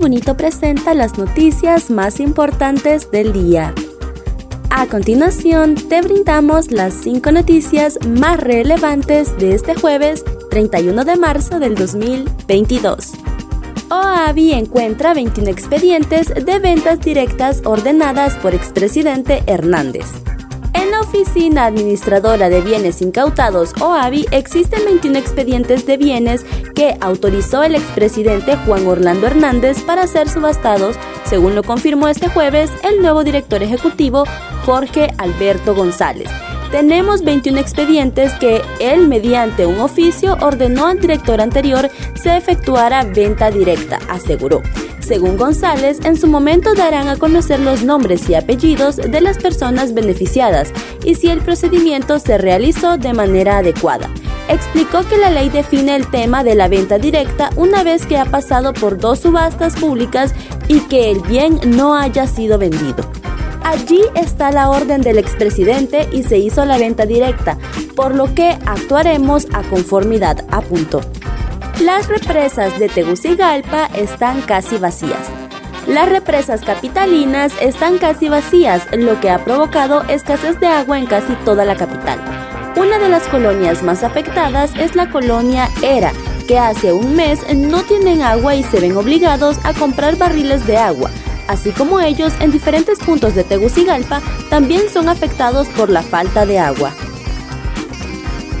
Bonito presenta las noticias más importantes del día. A continuación, te brindamos las 5 noticias más relevantes de este jueves 31 de marzo del 2022. OAVI encuentra 21 expedientes de ventas directas ordenadas por expresidente Hernández. En la Oficina Administradora de Bienes Incautados, OAVI, existen 21 expedientes de bienes que autorizó el expresidente Juan Orlando Hernández para ser subastados, según lo confirmó este jueves el nuevo director ejecutivo Jorge Alberto González. Tenemos 21 expedientes que él, mediante un oficio, ordenó al director anterior se efectuara venta directa, aseguró. Según González, en su momento darán a conocer los nombres y apellidos de las personas beneficiadas y si el procedimiento se realizó de manera adecuada. Explicó que la ley define el tema de la venta directa una vez que ha pasado por dos subastas públicas y que el bien no haya sido vendido. Allí está la orden del expresidente y se hizo la venta directa, por lo que actuaremos a conformidad, apuntó. Las represas de Tegucigalpa están casi vacías. Las represas capitalinas están casi vacías, lo que ha provocado escasez de agua en casi toda la capital. Una de las colonias más afectadas es la colonia Era, que hace un mes no tienen agua y se ven obligados a comprar barriles de agua, así como ellos en diferentes puntos de Tegucigalpa también son afectados por la falta de agua.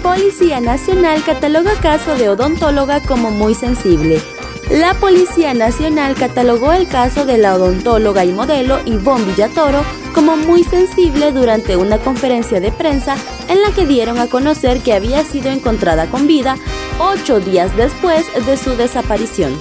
Policía Nacional cataloga caso de odontóloga como muy sensible. La Policía Nacional catalogó el caso de la odontóloga y modelo Ivonne Villatoro como muy sensible durante una conferencia de prensa en la que dieron a conocer que había sido encontrada con vida ocho días después de su desaparición.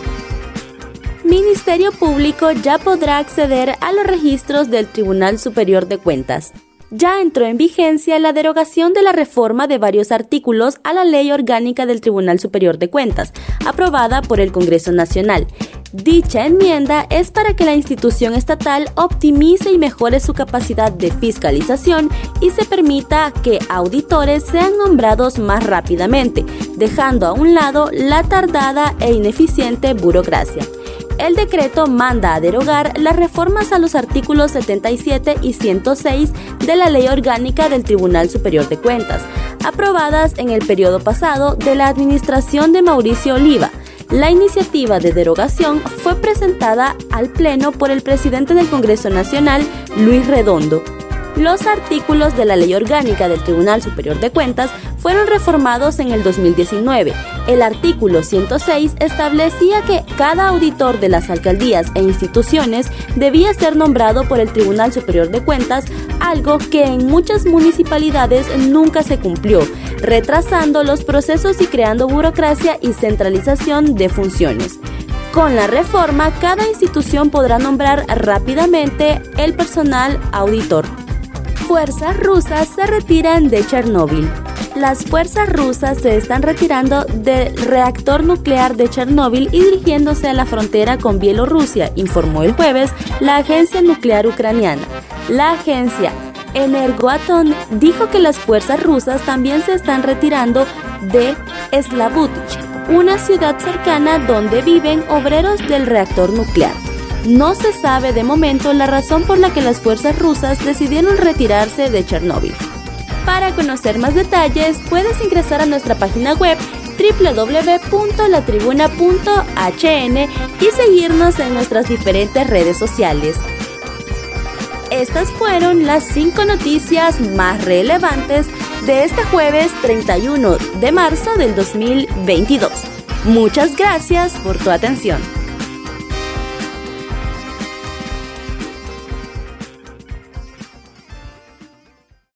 Ministerio Público ya podrá acceder a los registros del Tribunal Superior de Cuentas. Ya entró en vigencia la derogación de la reforma de varios artículos a la Ley Orgánica del Tribunal Superior de Cuentas, aprobada por el Congreso Nacional. Dicha enmienda es para que la institución estatal optimice y mejore su capacidad de fiscalización y se permita que auditores sean nombrados más rápidamente, dejando a un lado la tardada e ineficiente burocracia el decreto manda a derogar las reformas a los artículos 77 y 106 de la Ley Orgánica del Tribunal Superior de Cuentas, aprobadas en el periodo pasado de la administración de Mauricio Oliva. La iniciativa de derogación fue presentada al Pleno por el presidente del Congreso Nacional, Luis Redondo, los artículos de la Ley Orgánica del Tribunal Superior de Cuentas fueron reformados en el 2019. El artículo 106 establecía que cada auditor de las alcaldías e instituciones debía ser nombrado por el Tribunal Superior de Cuentas, algo que en muchas municipalidades nunca se cumplió, retrasando los procesos y creando burocracia y centralización de funciones. Con la reforma, cada institución podrá nombrar rápidamente el personal auditor fuerzas rusas se retiran de Chernóbil. Las fuerzas rusas se están retirando del reactor nuclear de Chernóbil y dirigiéndose a la frontera con Bielorrusia, informó el jueves la agencia nuclear ucraniana. La agencia Energoatom dijo que las fuerzas rusas también se están retirando de Slavutich, una ciudad cercana donde viven obreros del reactor nuclear. No se sabe de momento la razón por la que las fuerzas rusas decidieron retirarse de Chernóbil. Para conocer más detalles, puedes ingresar a nuestra página web www.latribuna.hn y seguirnos en nuestras diferentes redes sociales. Estas fueron las 5 noticias más relevantes de este jueves 31 de marzo del 2022. Muchas gracias por tu atención.